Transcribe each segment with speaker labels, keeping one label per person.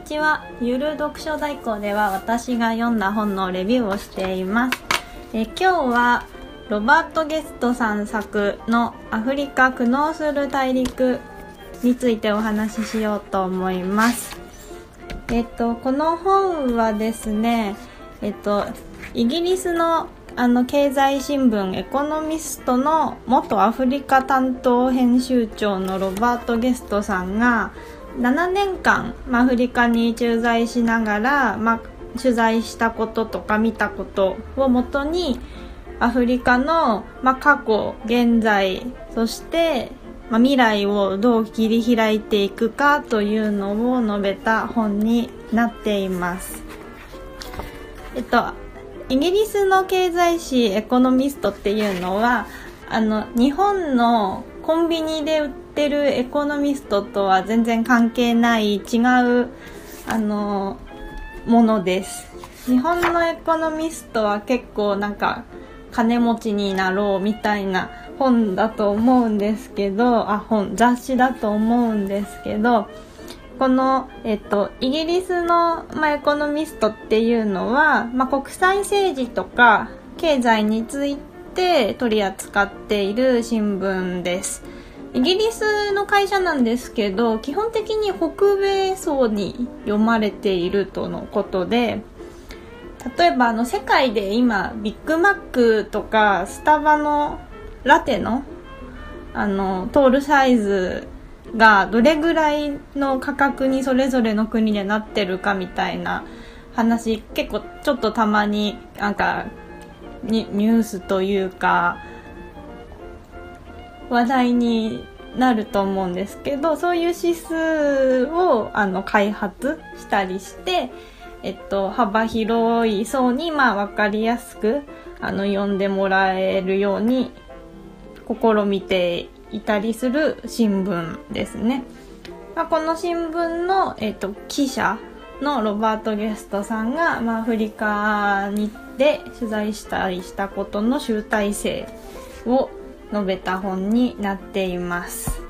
Speaker 1: にちは。ゆる読書代行では私が読んだ本のレビューをしています。え今日はロバート・ゲストさん作の「アフリカ苦悩する大陸」についてお話ししようと思います。えっとこの本はですねえっとイギリスのあの経済新聞エコノミストの元アフリカ担当編集長のロバート・ゲストさんが7年間、まあ、アフリカに駐在しながら、まあ、取材したこととか見たことをもとにアフリカの、まあ、過去現在そして、まあ、未来をどう切り開いていくかというのを述べた本になっています。えっとイギリスの経済誌エコノミストっていうのはあの日本のコンビニで売ってるエコノミストとは全然関係ない違うあのものです日本のエコノミストは結構なんか金持ちになろうみたいな本だと思うんですけどあ本雑誌だと思うんですけどこの、えっと、イギリスの、まあ、エコノミストっていうのは、まあ、国際政治とか経済について取り扱っている新聞です。イギリスの会社なんですけど基本的に北米層に読まれているとのことで例えばあの世界で今ビッグマックとかスタバのラテのあのトールサイズがどれぐらいの価格にそれぞれの国でなってるかみたいな話結構ちょっとたまになんかニュースというか話題になると思うんですけどそういう指数をあの開発したりして、えっと、幅広い層に、まあ、分かりやすくあの読んでもらえるように試みていたりする新聞ですね。まあ、この新聞の、えっと、記者のロバート・ゲストさんが、まあ、アフリカにで取材したりしたことの集大成を述べた本になっています。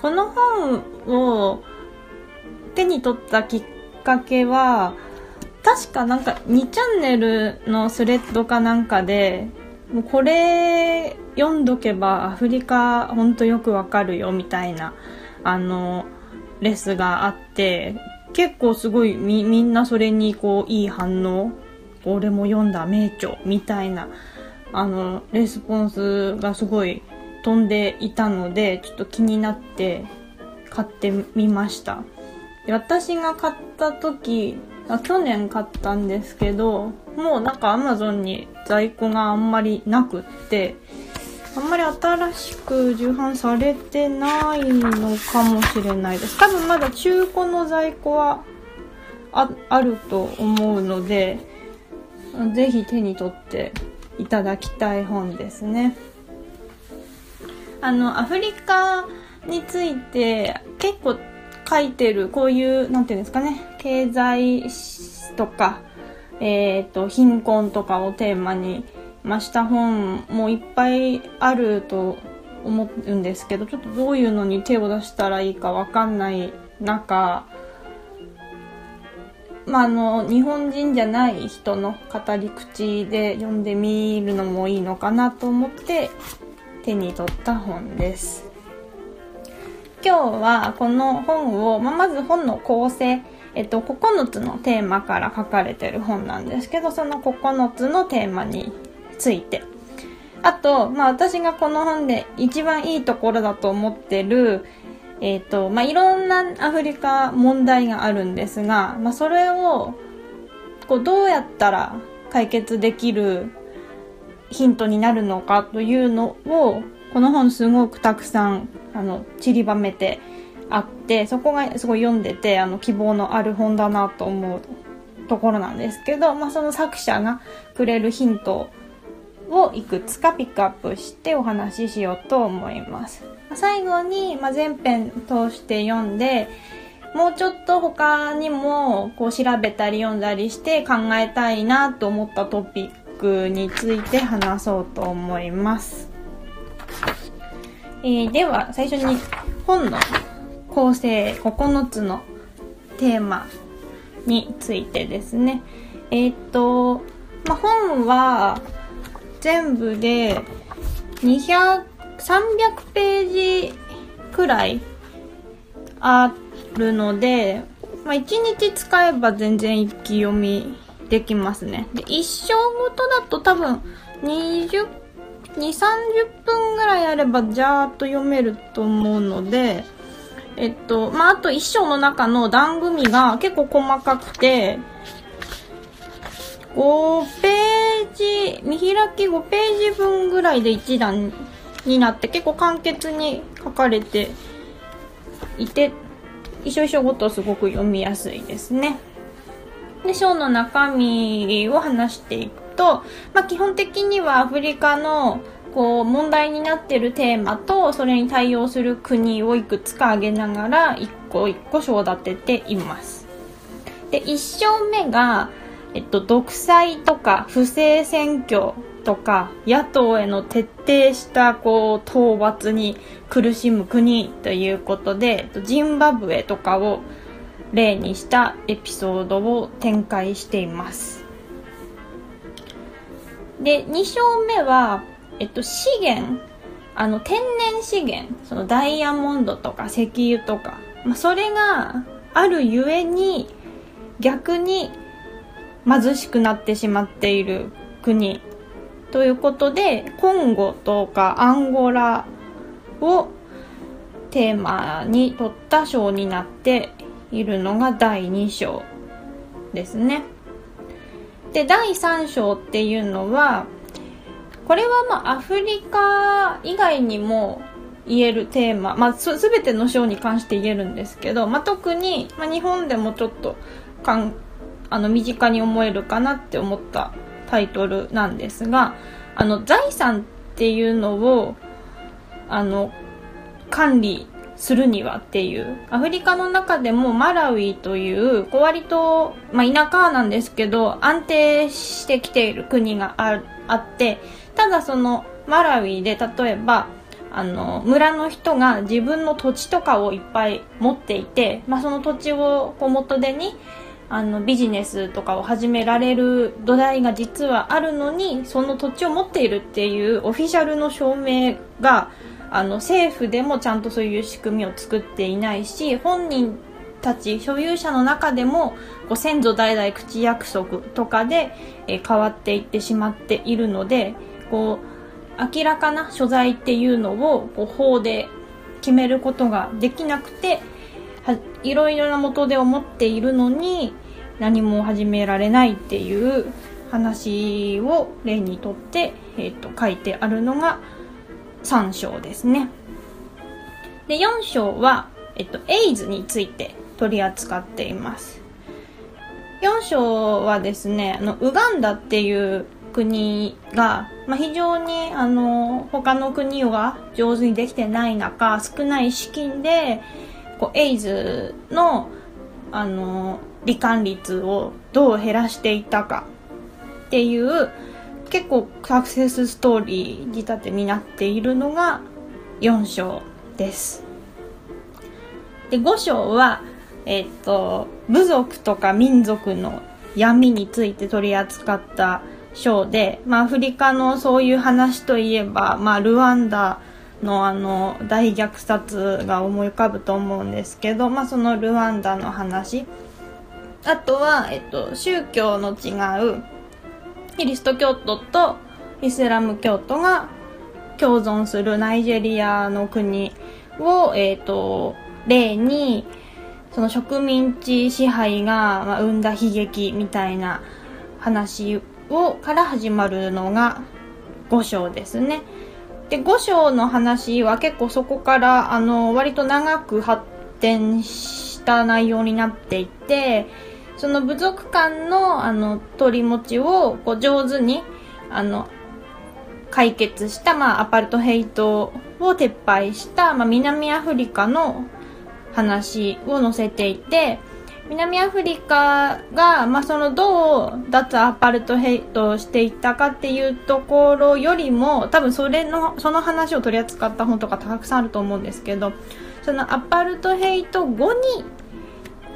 Speaker 1: この本を手に取ったきっかけは確かなんか2チャンネルのスレッドかなんかでもうこれ読んどけばアフリカほんとよくわかるよみたいなあのレスがあって結構すごいみみんなそれにこういい反応俺も読んだ名著みたいなあのレスポンスがすごい飛んでいたのでちょっと気になって買ってみました。で私が買った時去年買ったんですけどもうなんか Amazon に在庫があんまりなくってあんまり新しく重版されてないのかもしれないです。多分まだ中古の在庫はああると思うので、ぜひ手に取っていただきたい本ですね。あの、アフリカについて結構書いてる、こういう、なんていうんですかね、経済とか、えっ、ー、と、貧困とかをテーマにました本もいっぱいあると思うんですけどちょっとどういうのに手を出したらいいかわかんない中まあ、あの日本人じゃない人の語り口で読んでみるのもいいのかなと思って手に取った本です。今日はこの本を、まあ、まず本の構成、えっと、9つのテーマから書かれてる本なんですけど、その9つのテーマについて。あと、まあ私がこの本で一番いいところだと思ってる、えっ、ー、と、まあいろんなアフリカ問題があるんですが、まあそれを、こうどうやったら解決できるヒントになるのかというのを、この本すごくたくさん、あの、散りばめてあって、そこがすごい読んでて、あの、希望のある本だなと思うところなんですけど、まあその作者がくれるヒントををいくつかピックアップしてお話ししようと思います。最後に、まあ、全編通して読んで、もうちょっと他にもこう調べたり読んだりして考えたいなと思ったトピックについて話そうと思います。えー、では最初に本の構成9つのテーマについてですねえー、っと、まあ、本は全部で200 300ページくらいあるので、まあ、1日使えば全然一気読みできますね。で、一生ごとだと多分20、2、30分ぐらいあればじゃーっと読めると思うので、えっと、まあ、あと一章の中の段組が結構細かくて、5ページ、見開き5ページ分ぐらいで1段になって結構簡潔に書かれていて、一緒一緒ごとすごく読みやすいですね。で、章の中身を話していくと、まあ、基本的にはアフリカのこう問題になっているテーマとそれに対応する国をいくつか挙げながら一個一個章立てています。で、一章目が、えっと、独裁とか不正選挙とか野党への徹底したこう討伐に苦しむ国ということでジンバブエとかを例にしたエピソードを展開しています。で2章目は、えっと、資源あの天然資源そのダイヤモンドとか石油とか、まあ、それがあるゆえに逆に貧しくなってしまっている国ということでコンゴとかアンゴラをテーマに取った章になっているのが第2章ですね。で、第3章っていうのは、これはまあアフリカ以外にも言えるテーマ、まあすべての章に関して言えるんですけど、まあ特に、まあ、日本でもちょっとかんあの身近に思えるかなって思ったタイトルなんですが、あの、財産っていうのを、あの、管理するにはっていう、アフリカの中でもマラウイという、割と、まあ、田舎なんですけど、安定してきている国がああって、ただそのマラウイで例えば、あの、村の人が自分の土地とかをいっぱい持っていて、まあ、その土地を元手に、あのビジネスとかを始められる土台が実はあるのにその土地を持っているっていうオフィシャルの証明があの政府でもちゃんとそういう仕組みを作っていないし本人たち所有者の中でもこう先祖代々口約束とかで、えー、変わっていってしまっているのでこう明らかな所在っていうのをこう法で決めることができなくていろいろな元で思っているのに何も始められないっていう話を例にとって、えーと、書いてあるのが3章ですね。で4章は、えっと、エイズについて取り扱っています。4章はですねあのウガンダっていう国が、まあ、非常にあの他の国が上手にできてない中少ない資金でこうエイズのあの罹患率をどう減らしていったかっていう結構サクセスストーリー仕立てになっているのが4章です。で5章は、えっ、と部族とか民族の闇について取り扱った章で、まあ、アフリカのそういう話といえば、まあ、ルワンダのあの大虐殺が思い浮かぶと思うんですけど、まあ、そのルワンダの話あとは、えっと、宗教の違うキリスト教徒とイスラム教徒が共存するナイジェリアの国を、えっと、例にその植民地支配が、生んだ悲劇みたいな話をから始まるのが5章ですね。で5章の話は結構そこからあの割と長く発展した内容になっていてその部族間のあの取り持ちをこう上手にあの解決した、まあ、アパルトヘイトを撤廃した、まあ、南アフリカの話を載せていて南アフリカが、まあ、そのどう脱アパルトヘイトをしていったかっていうところよりも多分それのその話を取り扱った本とかたくさんあると思うんですけどそのアパルトヘイト後に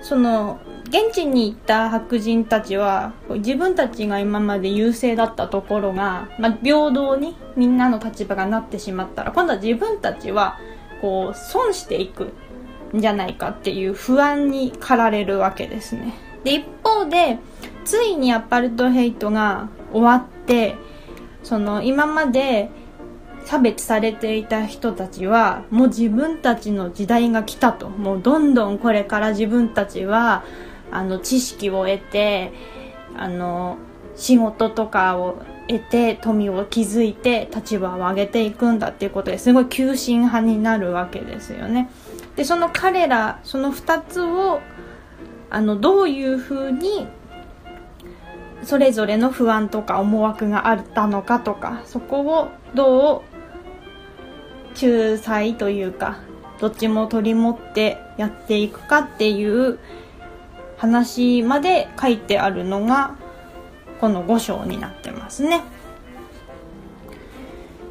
Speaker 1: その現地に行った白人たちは自分たちが今まで優勢だったところが、まあ、平等にみんなの立場がなってしまったら今度は自分たちはこう損していく。じゃないかっていう不安に駆られるわけですね。で、一方で、ついにアパルトヘイトが終わって、その今まで差別されていた人たちは、もう自分たちの時代が来たと。もうどんどんこれから自分たちは、あの、知識を得て、あの、仕事とかを得て、富を築いて、立場を上げていくんだっていうことですごい急進派になるわけですよね。でその彼らその2つをあのどういうふうにそれぞれの不安とか思惑があったのかとかそこをどう仲裁というかどっちも取り持ってやっていくかっていう話まで書いてあるのがこの5章になってますね。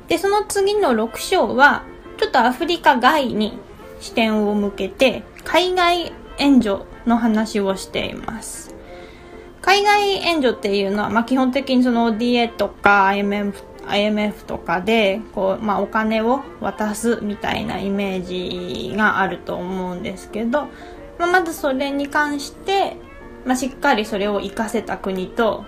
Speaker 1: で、その次の6章はちょっとアフリカ外に視点を向けて海外援助の話をしています。海外援助っていうのは、まあ、基本的にその ODA とか IMF, IMF とかでこう、まあ、お金を渡すみたいなイメージがあると思うんですけど、まあ、まずそれに関して、まあ、しっかりそれを活かせた国と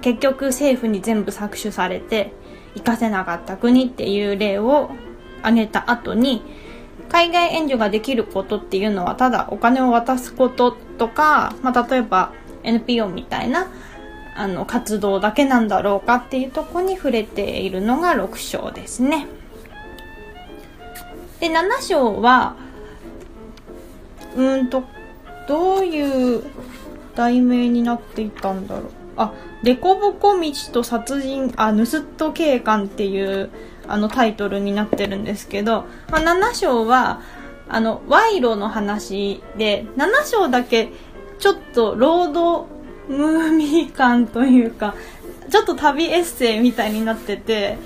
Speaker 1: 結局政府に全部搾取されて活かせなかった国っていう例を挙げた後に海外援助ができることっていうのはただお金を渡すこととか、まあ、例えば NPO みたいなあの活動だけなんだろうかっていうとこに触れているのが6章ですね。で7章はうんとどういう題名になっていたんだろうあ凸凹道と殺人あ盗人警官っていうあのタイトルになってるんですけど、まあ、7章はあの賄賂の話で7章だけちょっとロードムーミー感というかちょっと旅エッセイみたいになってて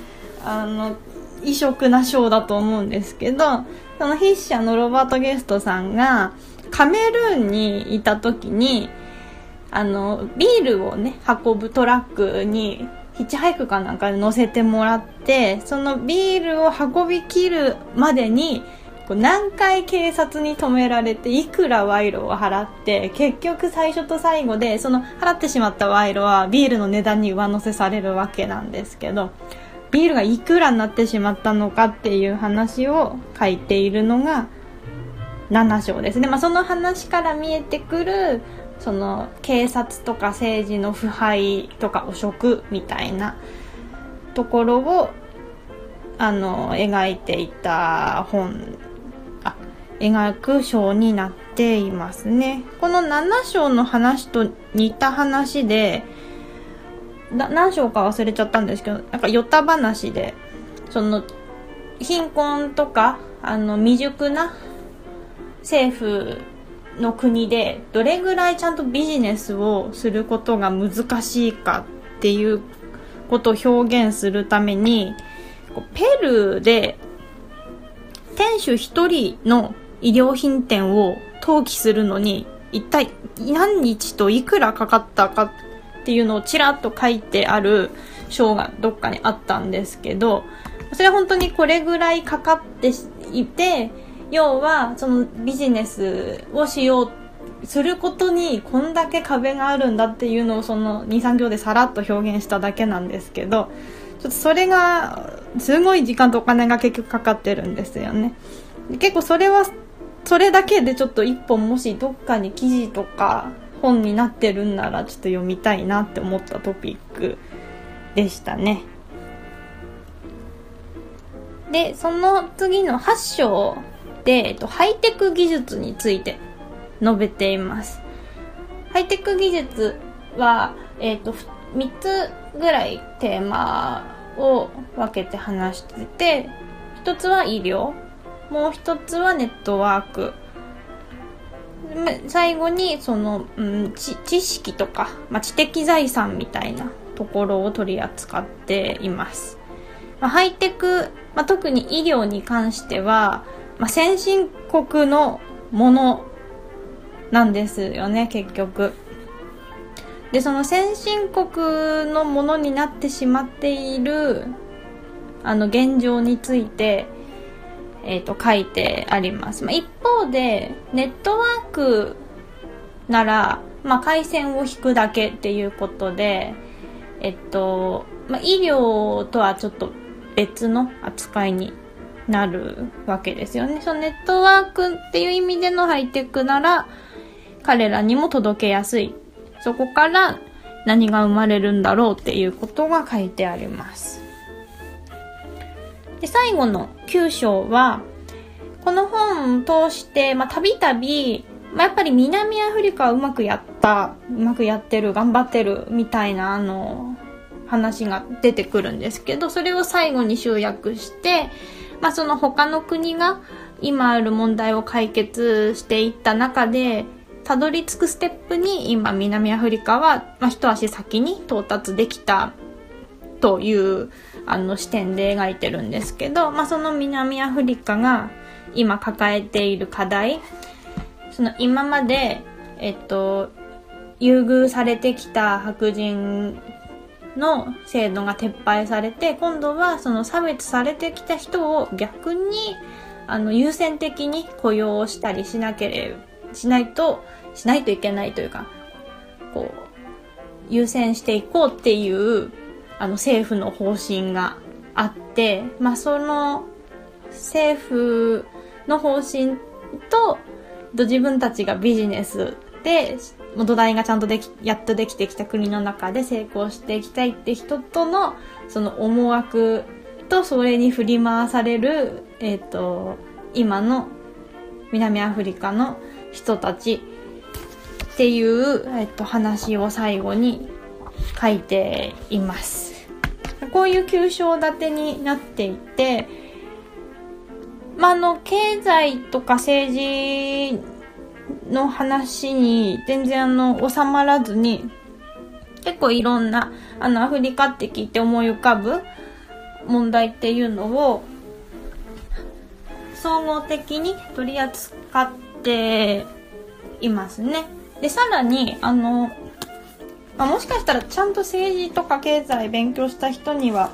Speaker 1: あの異色な章だと思うんですけどその筆者のロバート・ゲストさんがカメルーンにいた時にあのビールをね運ぶトラックにヒッチハイクかなんかで乗せてもらってそのビールを運びきるまでに何回警察に止められていくら賄賂を払って結局最初と最後でその払ってしまった賄賂はビールの値段に上乗せされるわけなんですけどビールがいくらになってしまったのかっていう話を書いているのが7章ですね、まあ、その話から見えてくるその警察とか政治の腐敗とか汚職みたいなところをあの描いていた本あ描く章になっていますね。この7章の話と似た話で何章か忘れちゃったんですけどなんかヨタ話でその貧困とかあの未熟な政府の国でどれぐらいちゃんとビジネスをすることが難しいかっていうことを表現するためにペルーで店主一人の衣料品店を登記するのに一体何日といくらかかったかっていうのをちらっと書いてある章がどっかにあったんですけどそれは本当にこれぐらいかかっていて要はそのビジネスをしようすることにこんだけ壁があるんだっていうのをその23行でさらっと表現しただけなんですけどちょっとそれがすごい時間とお金が結局かかってるんですよね。結構それはそれだけでちょっと一本もしどっかに記事とか本になってるんならちょっと読みたいなって思ったトピックでしたね。でその次の8章で、えっと、ハイテク技術について述べています。ハイテク技術は、えっと、3つぐらいテーマを分けて話してて、1つは医療、もう1つはネットワーク、最後にその、うん、知知識とか、まあ、知的財産みたいなところを取り扱っています。まあ、ハイテク、まあ、特に医療に関しては、まあ、先進国のものなんですよね、結局。で、その先進国のものになってしまっている、あの、現状について、え、ー、と、書いてあります。まあ、一方で、ネットワークなら、まあ、回線を引くだけっていうことで、えっと、まあ、医療とはちょっと別の扱いになるわけですよね。そのネットワークっていう意味でのハイテクなら、彼らにも届けやすい。そこから何が生まれるんだろうっていうことが書いてあります。で、最後の9章は、この本を通して、まあ、たびたび、ま、やっぱり南アフリカはうまくやった、うまくやってる、頑張ってる、みたいな、あの、話が出てくるんですけど、それを最後に集約して、まあ、その他の国が今ある問題を解決していった中で、たどり着くステップに今南アフリカは、まあ、一足先に到達できたというあの視点で描いてるんですけど、まあ、その南アフリカが今抱えている課題、その今まで、えっと、優遇されてきた白人の制度が撤廃されて、今度はその差別されてきた人を逆に、あの、優先的に雇用をしたりしなければ、しないと、しないといけないというか、こう、優先していこうっていう、あの、政府の方針があって、まあ、その、政府の方針と、自分たちがビジネスで土台がちゃんとでき、やっとできてきた国の中で成功していきたいって人との、その思惑とそれに振り回される、えっ、ー、と、今の南アフリカの人たちっていう、えっ、ー、と、話を最後に書いています。こういう急章立てになっていて、まあ、あの、経済とか政治の話に全然あの収まらずに結構いろんなあのアフリカって聞いて思い浮かぶ問題っていうのを総合的に取り扱っていますね。で、さらに、あの、まあ、もしかしたらちゃんと政治とか経済勉強した人には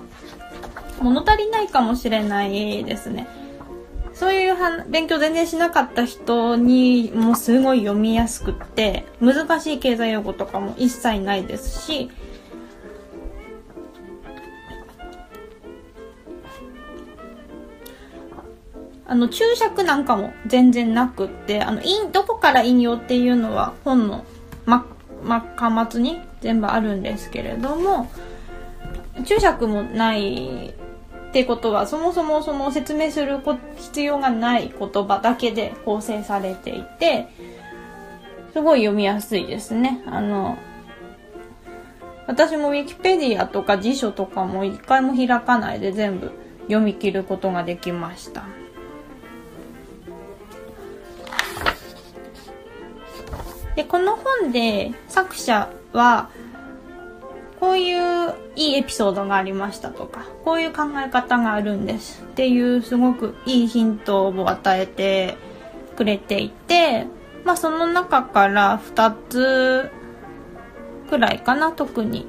Speaker 1: 物足りないかもしれないですね。そういう勉強全然しなかった人にもすごい読みやすくって、難しい経済用語とかも一切ないですし、あの、注釈なんかも全然なくって、あの、どこから引用っていうのは本の、ま、ま、巻末に全部あるんですけれども、注釈もないってことは、そもそもその説明する必要がない言葉だけで構成されていて、すごい読みやすいですね。あの、私も Wikipedia とか辞書とかも一回も開かないで全部読み切ることができました。で、この本で作者は、こういういいエピソードがありましたとか、こういう考え方があるんですっていうすごくいいヒントを与えてくれていて、まあその中から2つくらいかな、特に。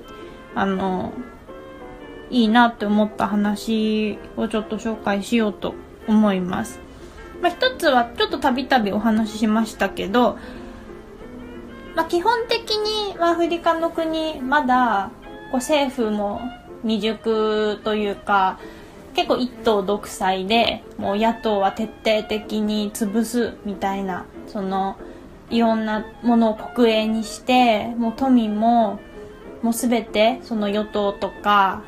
Speaker 1: あの、いいなって思った話をちょっと紹介しようと思います。まあ一つはちょっとたびたびお話ししましたけど、まあ基本的にアフリカの国まだこう政府も未熟というか結構一党独裁でもう野党は徹底的に潰すみたいなそのいろんなものを国営にしてもう都民ももう全てその与党とか、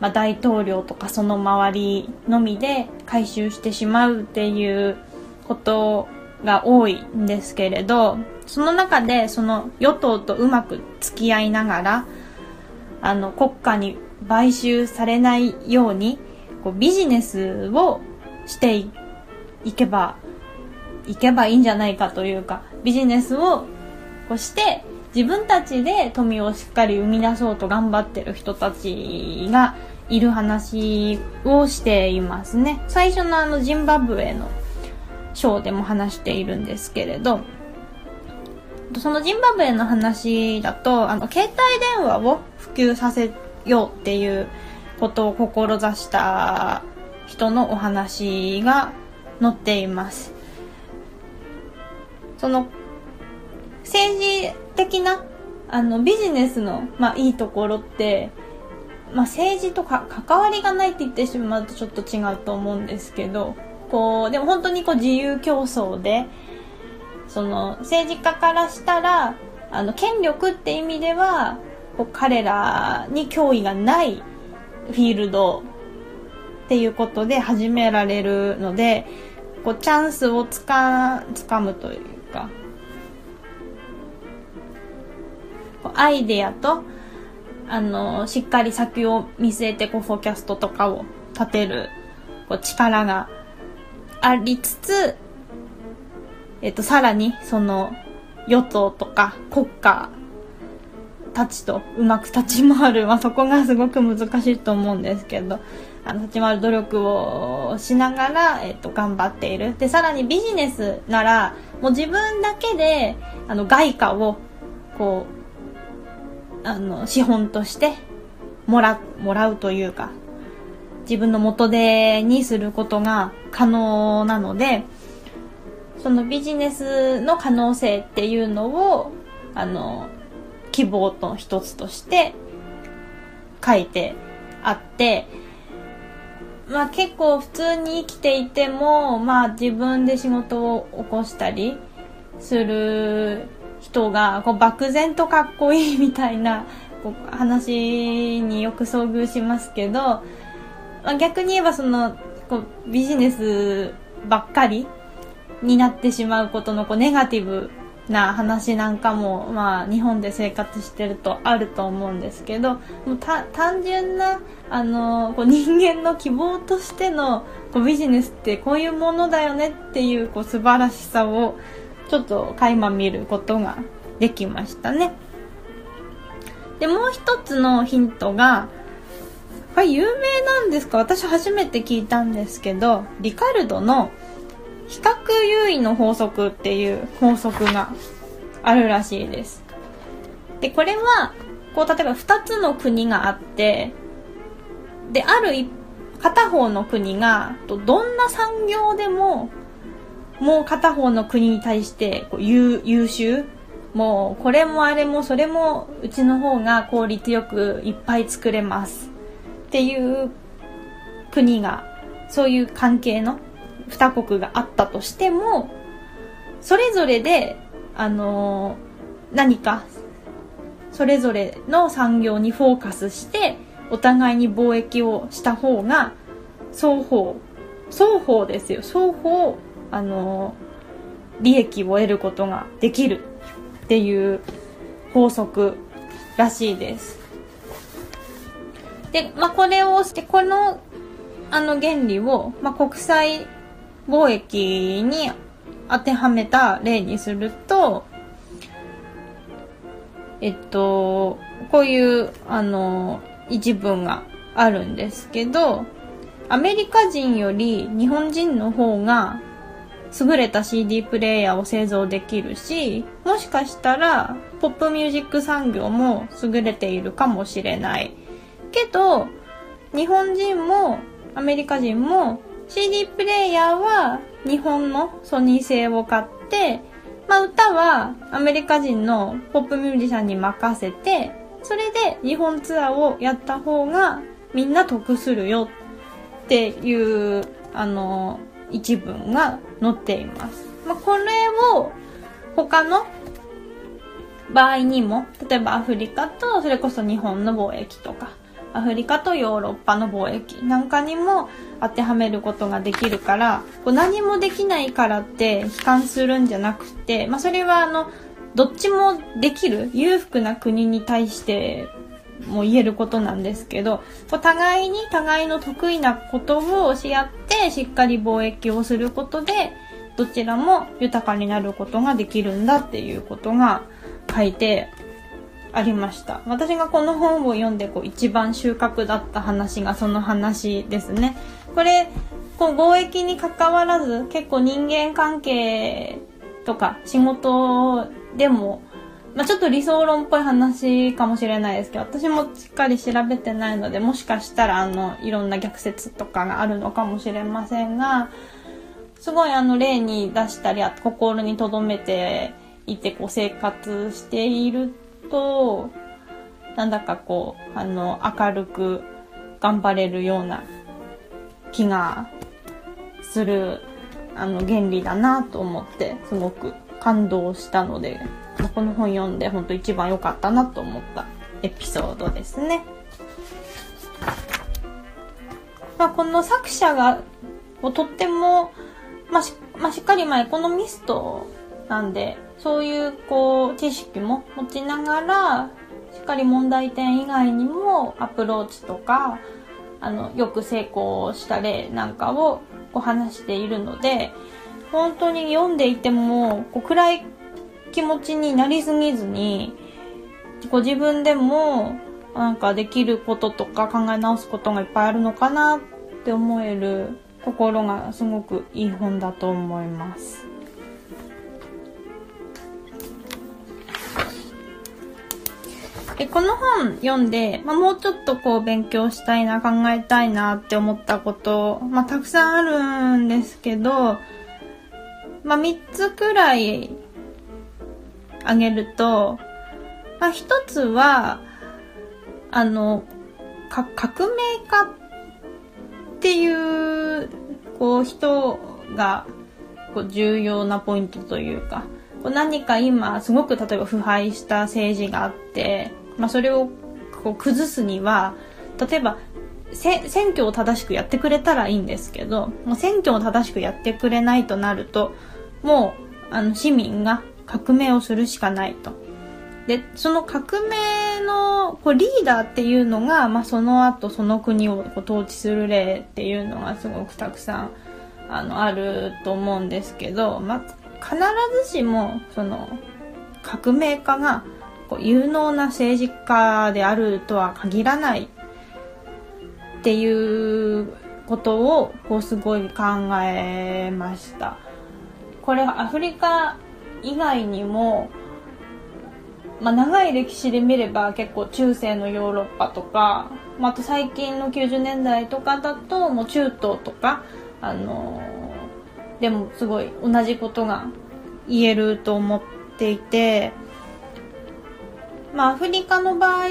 Speaker 1: まあ、大統領とかその周りのみで回収してしまうっていうことが多いんですけれどその中でその与党とうまく付き合いながらあの国家に買収されないようにこうビジネスをしていけばいけばいいんじゃないかというかビジネスをこうして自分たちで富をしっかり生み出そうと頑張ってる人たちがいる話をしていますね。最初のあのジンバブエのショーでも話しているんですけれど、そのジンバブエの話だと、あの、携帯電話を普及させようっていうことを志した人のお話が載っています。その、政治的な、あの、ビジネスの、まあ、いいところって、まあ、政治とか関わりがないって言ってしまうとちょっと違うと思うんですけど、こう、でも本当にこう自由競争で、その政治家からしたら、あの、権力って意味では、こう彼らに脅威がないフィールドっていうことで始められるので、こうチャンスをつか、つかむというかこう、アイデアと、あの、しっかり先を見据えて、こう、フォーキャストとかを立てる、こう、力がありつつ、えっと、さらに、その、与党とか国家たちとうまく立ち回る、まあ、そこがすごく難しいと思うんですけど、あの、立ち回る努力をしながら、えっと、頑張っている。で、さらにビジネスなら、もう自分だけで、あの、外貨を、こう、あの、資本として、もら、もらうというか、自分の元手にすることが可能なので、そのビジネスの可能性っていうのを、あの、希望と一つとして書いてあって、まあ結構普通に生きていても、まあ自分で仕事を起こしたりする人がこう漠然とかっこいいみたいなこう話によく遭遇しますけど、まあ、逆に言えばそのこうビジネスばっかりになってしまうことのこうネガティブな話なんかも、まあ、日本で生活してるとあると思うんですけどもう単純なあのこう人間の希望としてのこうビジネスってこういうものだよねっていうこう素晴らしさをちょっと垣間見ることができましたね。でもう一つのヒントがこれ有名なんですか？私初めて聞いたんですけど、リカルドの比較優位の法則っていう法則があるらしいです。で、これは、こう、例えば2つの国があって、で、ある片方の国が、どんな産業でも、もう片方の国に対してこう優優秀？もうこれもあれもそれもうちの方が効率よくいっぱい作れますっていう国がそういう関係の2国があったとしてもそれぞれであのー、何かそれぞれの産業にフォーカスしてお互いに貿易をした方が双方双方ですよ。双方あのー、利益を得ることができるっていう法則らしいです。で、まあ、これをして、この、あの原理を、まあ、国際貿易に当てはめた例にすると、えっと、こういう、あの、一文があるんですけど、アメリカ人より日本人の方が優れた CD プレイヤーを製造できるし、もしかしたらポップミュージック産業も優れているかもしれない。けど、日本人もアメリカ人も CD プレイヤーは日本のソニー製を買って、まあ歌はアメリカ人のポップミュージシャンに任せて、それで日本ツアーをやった方がみんな得するよっていう、あの、一文が載っています。まあこれを他の場合にも、例えばアフリカとそれこそ日本の貿易とか、アフリカとヨーロッパの貿易なんかにも当てはめることができるからこう何もできないからって悲観するんじゃなくて、まあ、それはあのどっちもできる裕福な国に対しても言えることなんですけどこう互いに互いの得意なことをし合ってしっかり貿易をすることでどちらも豊かになることができるんだっていうことが書いてありました。私がこの本を読んでこう一番収穫だった話がその話ですね。これ、こう貿易に関わらず結構人間関係とか仕事でもまあ、ちょっと理想論っぽい話かもしれないですけど、私もしっかり調べてないので、もしかしたらあの、いろんな逆説とかがあるのかもしれませんが、すごいあの、例に出したり、心に留めていて、こう、生活していると、なんだかこう、あの、明るく頑張れるような気がする、あの、原理だなと思って、すごく感動したので、この本読んで本当一番良かったなと思ったエピソードですね。まあ、この作者がとっても、まあしまあ、しっかりまあエコノミストなんでそういうこう知識も持ちながらしっかり問題点以外にもアプローチとかあのよく成功した例なんかをこう話しているので本当に読んでいてもこう暗い気持ちになりすぎずに、ご自分でもなんかできることとか考え直すことがいっぱいあるのかなって思える心がすごくいい本だと思います。でこの本読んで、まあ、もうちょっとこう勉強したいな考えたいなって思ったこと、まあ、たくさんあるんですけど、まあ、3つくらいあげると、まあ、一つは、あの、か、革命家っていう、こう、人が、こう、重要なポイントというか、何か今、すごく例えば腐敗した政治があって、まあ、それをこう崩すには、例えば、選挙を正しくやってくれたらいいんですけど、選挙を正しくやってくれないとなると、もう、あの、市民が革命をするしかないと。で、その革命のこうリーダーっていうのが、まあ、その後その国をこう統治する例っていうのがすごくたくさんあのあると思うんですけど、まあ、必ずしもその革命家がこう有能な政治家であるとは限らないっていうことをこうすごい考えました。これはアフリカ以外にも、まあ、長い歴史で見れば結構中世のヨーロッパとか、まあ、あと最近の90年代とかだともう中東とか、あの、でもすごい同じことが言えると思っていて、まあ、アフリカの場合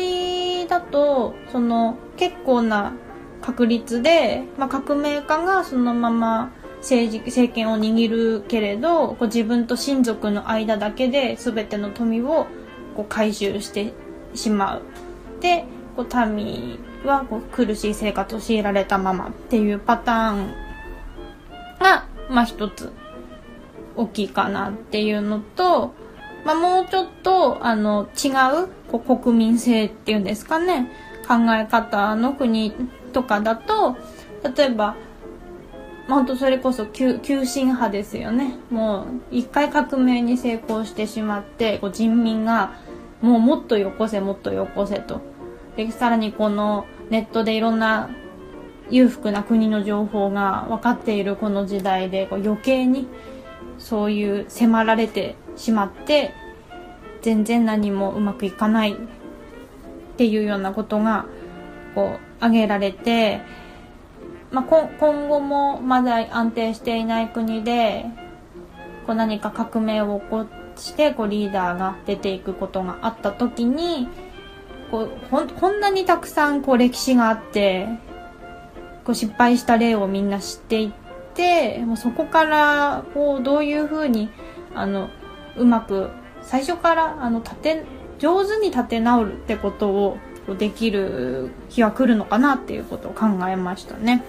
Speaker 1: だとその結構な確率で、まあ、革命家がそのまま政治政権を握るけれどこう自分と親族の間だけで全ての富をこう回収してしまう。でこう民はこう苦しい生活を強いられたままっていうパターンが、まあ一つ大きいかなっていうのと、まあもうちょっとあの違うこう国民性っていうんですかね。考え方の国とかだと例えば本当それこそ急急進派ですよね。もう一回革命に成功してしまってこう人民がもうもっとよこせもっとよこせと。でさらにこのネットでいろんな裕福な国の情報が分かっているこの時代でこう余計にそういう迫られてしまって全然何もうまくいかないっていうようなことがこう挙げられてまあ、今後もまだ安定していない国でこう何か革命を起こしてこうリーダーが出ていくことがあった時にこうほこんなにたくさんこう歴史があってこう失敗した例をみんな知っていってもうそこからこうどういうふうにあのうまく最初からあの立て上手に立て直るってことをできる日は来るのかなっていうことを考えましたね。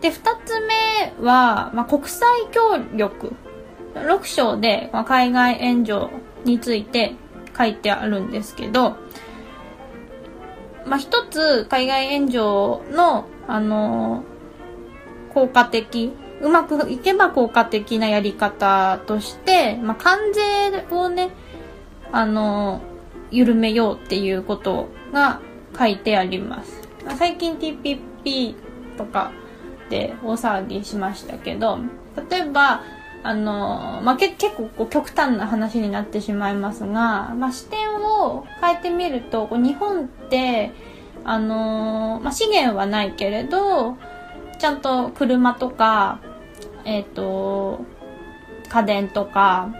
Speaker 1: で、二つ目は、まあ、国際協力。6章で、まあ、海外援助について書いてあるんですけど、まあ、一つ海外援助の、あのー、効果的うまくいけば効果的なやり方として、まあ、関税をね、あの、緩めようっていうことが書いてあります。最近 TPP とかで大騒ぎしましたけど、例えば、あの、まあ、け結構こう極端な話になってしまいますが、まあ、視点を変えてみると、こう日本って、あの、まあ、資源はないけれど、ちゃんと車とか、えっ、ー、と、家電とか、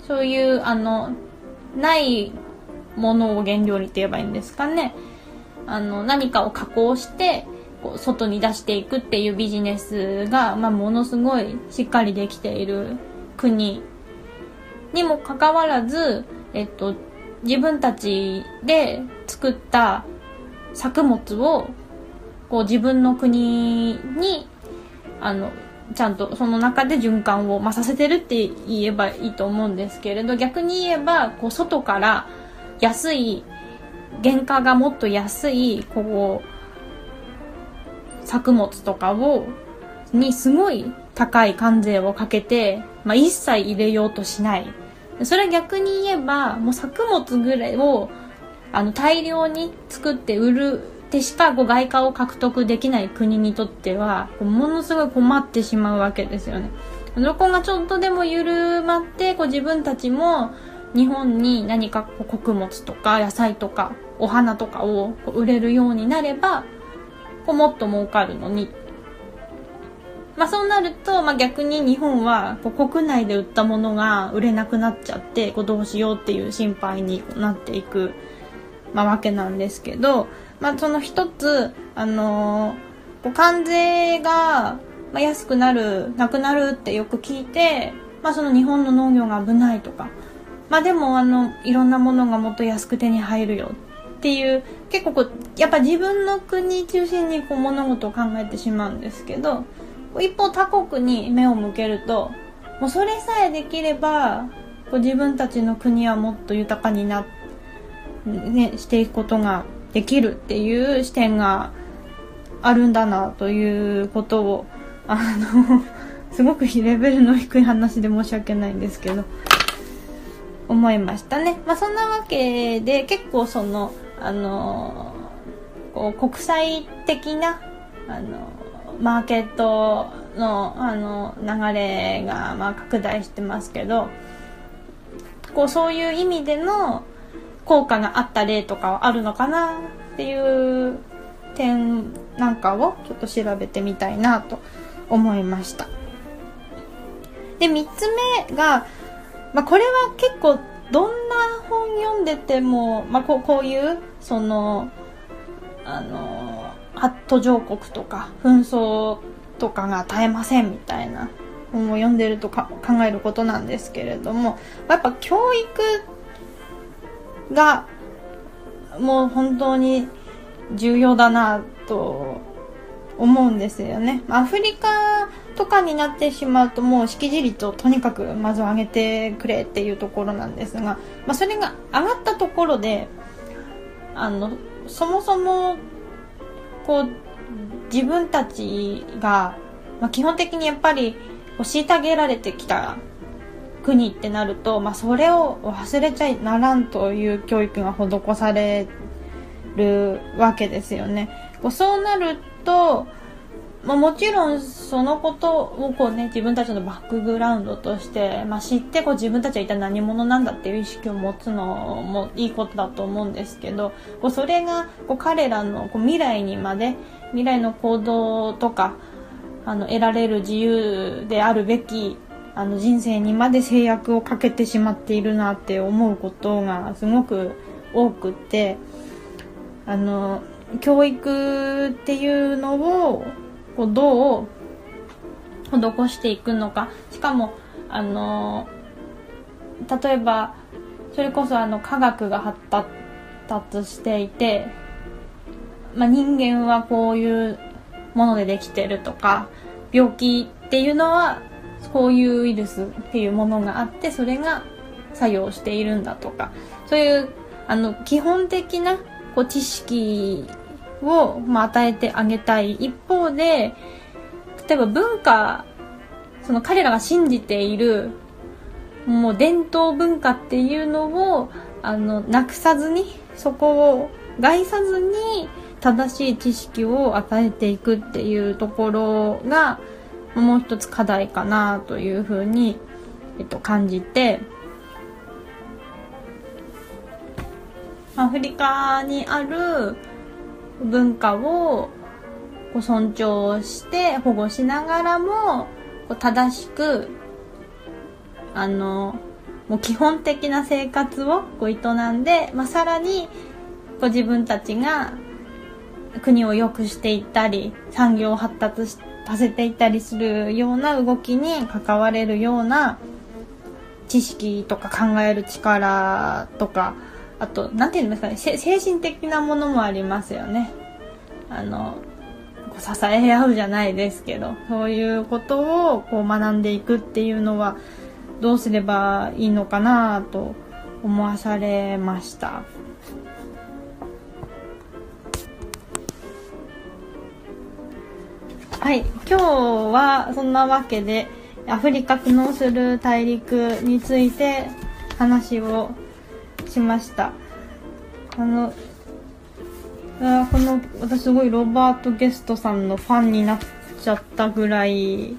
Speaker 1: そういう、あの、ないものを原料にって言えばいいんですかね。あの、何かを加工して、こう外に出していくっていうビジネスが、まあ、ものすごいしっかりできている国にもかかわらず、えっと、自分たちで作った作物をこう自分の国にあのちゃんとその中で循環を、まあ、させてるって言えばいいと思うんですけれど逆に言えばこう外から安い原価がもっと安いこう作物とかをにすごい高い関税をかけて、まあ、一切入れようとしない。それは逆に言えばもう作物ぐらいをあの大量に作って売るでしかこう外貨を獲得できない国にとってはものすごい困ってしまうわけですよね。そこがちょっとでも緩まってこう自分たちも日本に何かこう穀物とか野菜とかお花とかを売れるようになればこうもっと儲かるのに。まあそうなると、まあ、逆に日本はこう国内で売ったものが売れなくなっちゃってこうどうしようっていう心配になっていく、まあ、わけなんですけど、まあ、その一つ、あのー、こう関税が、まあ、安くなる、なくなるってよく聞いて、まあ、その日本の農業が危ないとか、まあ、でも、あの、いろんなものがもっと安く手に入るよっていう、結構こう、やっぱ自分の国中心にこう物事を考えてしまうんですけど、一方他国に目を向けると、もうそれさえできれば、こう自分たちの国はもっと豊かにな、ね、していくことができるっていう視点があるんだなということをあの すごくレベルの低い話で申し訳ないんですけど思いましたね。まあそんなわけで結構そのあのこう国際的なあのマーケットのあの流れがまあ拡大してますけどこうそういう意味での効果があった例とかはあるのかなっていう点なんかをちょっと調べてみたいなと思いました。で、3つ目が、まあ、これは結構どんな本読んでても、まあ、こうこういうそのあの途上国とか紛争とかが絶えませんみたいな本を読んでるとか考えることなんですけれどもやっぱ教育がもう本当に重要だなと思うんですよね。アフリカとかになってしまうともう識字率をとにかくまず上げてくれっていうところなんですが、まあ、それが上がったところであのそもそもこう自分たちが、まあ、基本的にやっぱり虐げられてきた国ってなると、まあ、それを忘れちゃならんという教育が施されるわけですよね。そうなると、まあ、もちろんそのことをこうね自分たちのバックグラウンドとして、まあ、知ってこう自分たちは一体何者なんだっていう意識を持つのもいいことだと思うんですけどこうそれがこう彼らのこう未来にまで未来の行動とかあの得られる自由であるべきあの人生にまで制約をかけてしまっているなって思うことがすごく多くてあの教育っていうのをこうどう施していくのか。しかもあの例えばそれこそあの科学が発達していて、まあ、人間はこういうものでできてるとか病気っていうのはこういうウイルスっていうものがあってそれが作用しているんだとか。そういうあの基本的なこう知識を、まあ、与えてあげたい。一方で例えば文化その彼らが信じているもう伝統文化っていうのをあのなくさずにそこを害さずに正しい知識を与えていくっていうところがもう一つ課題かなというふうに、えっと、感じてアフリカにある文化をこう尊重して保護しながらも正しくあのもう基本的な生活をこう営んで、まあ、さらにこう自分たちが国を良くしていったり産業を発達しさせていたりするような動きに関われるような知識とか考える力とかあと何て言うんですかね精神的なものもありますよね。あの支え合うじゃないですけどそういうことをこう学んでいくっていうのはどうすればいいのかなと思わされましたはい。今日はそんなわけでアフリカ苦悩する大陸について話をしました。あのあこの私すごいロバート・ゲストさんのファンになっちゃったぐらい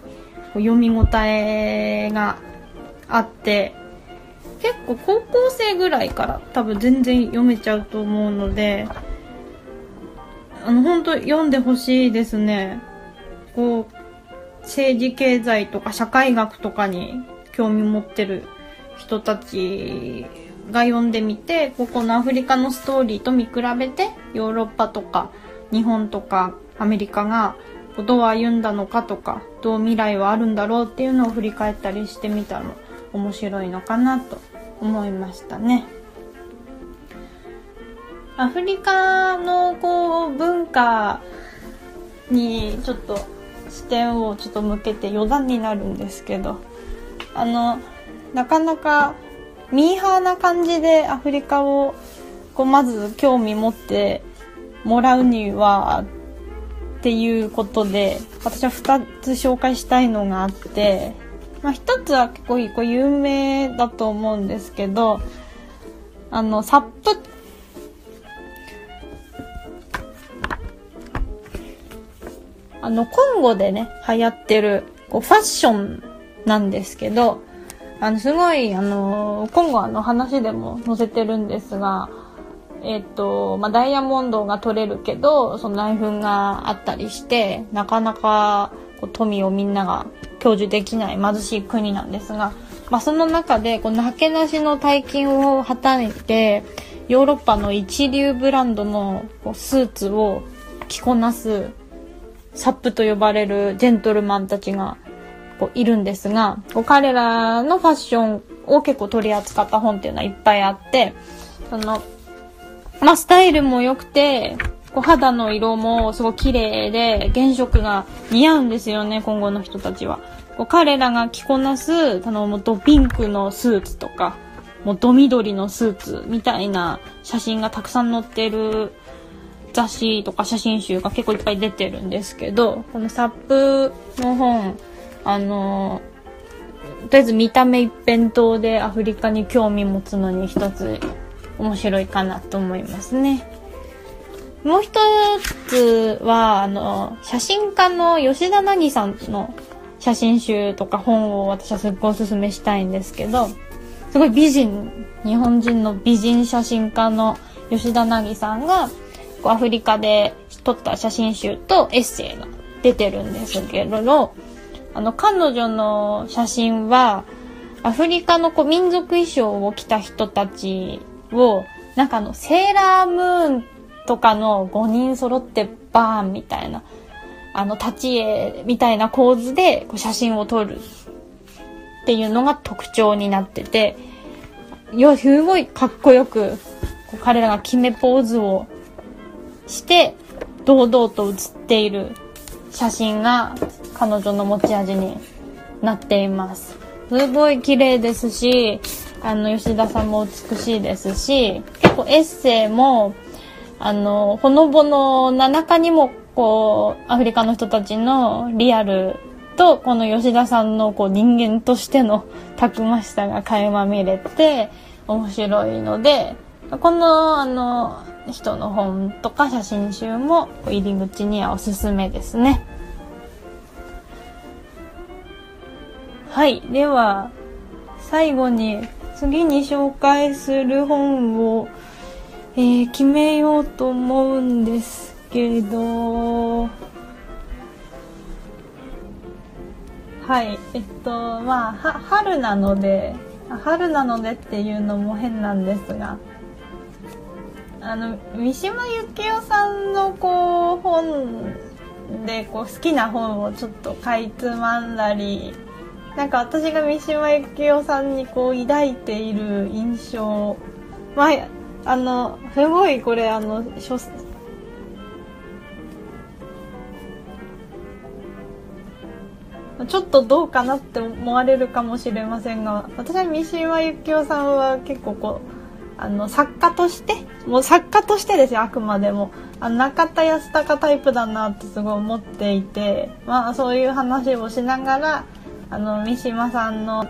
Speaker 1: 読み応えがあって結構高校生ぐらいから多分全然読めちゃうと思うのであの本当読んでほしいですね。こう政治経済とか社会学とかに興味持ってる人たちが読んでみてここのアフリカのストーリーと見比べてヨーロッパとか日本とかアメリカがどう歩んだのかとかどう未来はあるんだろうっていうのを振り返ったりしてみたら面白いのかなと思いましたね。アフリカのこう文化にちょっと視点をちょっと向けて余談になるんですけどあのなかなかミーハーな感じでアフリカをこうまず興味持ってもらうにはっていうことで私は2つ紹介したいのがあってまあ、一つは結構有名だと思うんですけど、あの、サップ、あの、コンゴでね、流行ってる、こう、ファッションなんですけど、あの、すごい、あの、コンゴの話でも載せてるんですが、えっ、と、まあ、ダイヤモンドが取れるけど、その内紛があったりして、なかなかこう富をみんなが享受できない貧しい国なんですが、まあ、その中でこのなけなしの大金をはたいてヨーロッパの一流ブランドのスーツを着こなすサップと呼ばれるジェントルマンたちがこういるんですがこう彼らのファッションを結構取り扱った本っていうのはいっぱいあってそのまあスタイルも良くてこう肌の色もすごい綺麗で原色が似合うんですよね、今後の人たちは。こう彼らが着こなす、あの、もうドピンクのスーツとか、もうド緑のスーツみたいな写真がたくさん載ってる雑誌とか写真集が結構いっぱい出てるんですけど、このサップの本、あの、とりあえず見た目一辺倒でアフリカに興味持つのに一つ面白いかなと思いますね。もう一つは、あの、写真家の吉田凪さんの写真集とか本を私はすっごいおすすめしたいんですけど、すごい美人、日本人の美人写真家の吉田凪さんが、アフリカで撮った写真集とエッセイが出てるんですけれど、あの、彼女の写真は、アフリカのこう民族衣装を着た人たちを、なんかあの、セーラームーンとかの5人揃ってバーンみたいな、あの、立ち絵みたいな構図でこう写真を撮るっていうのが特徴になってて、いや、すごいかっこよく、こう彼らが決めポーズをして、堂々と写っている写真が彼女の持ち味になっています。すごい綺麗ですし、あの、吉田さんも美しいですし、結構エッセイも、あの、ほのぼのな中にも、こう、アフリカの人たちのリアルとこの吉田さんのこう人間としてのたくましさが垣間見れて面白いのでこのあの人の本とか写真集も入り口にはおすすめですね。はい。では、最後に次に紹介する本を、えー、決めようと思うんですけど、はい。えっと、まあ、は、春なので、春なのでっていうのも変なんですが、あの三島由紀夫さんのこう本でこう好きな本をちょっとかいつまんだりなんか私が三島由紀夫さんにこう抱いている印象まああのすごいこれあの書ちょっとどうかなって思われるかもしれませんが私は三島由紀夫さんは結構こうあの作家としてもう作家としてですよあくまでもあ中田康隆タイプだなってすごい思っていてまあそういう話をしながらあの三島さんの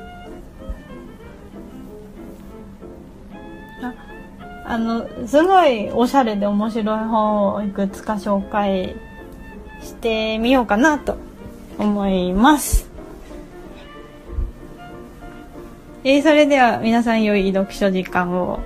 Speaker 1: あのすごいおしゃれで面白い本をいくつか紹介してみようかなと思います。えー、それでは皆さん良い読書時間を。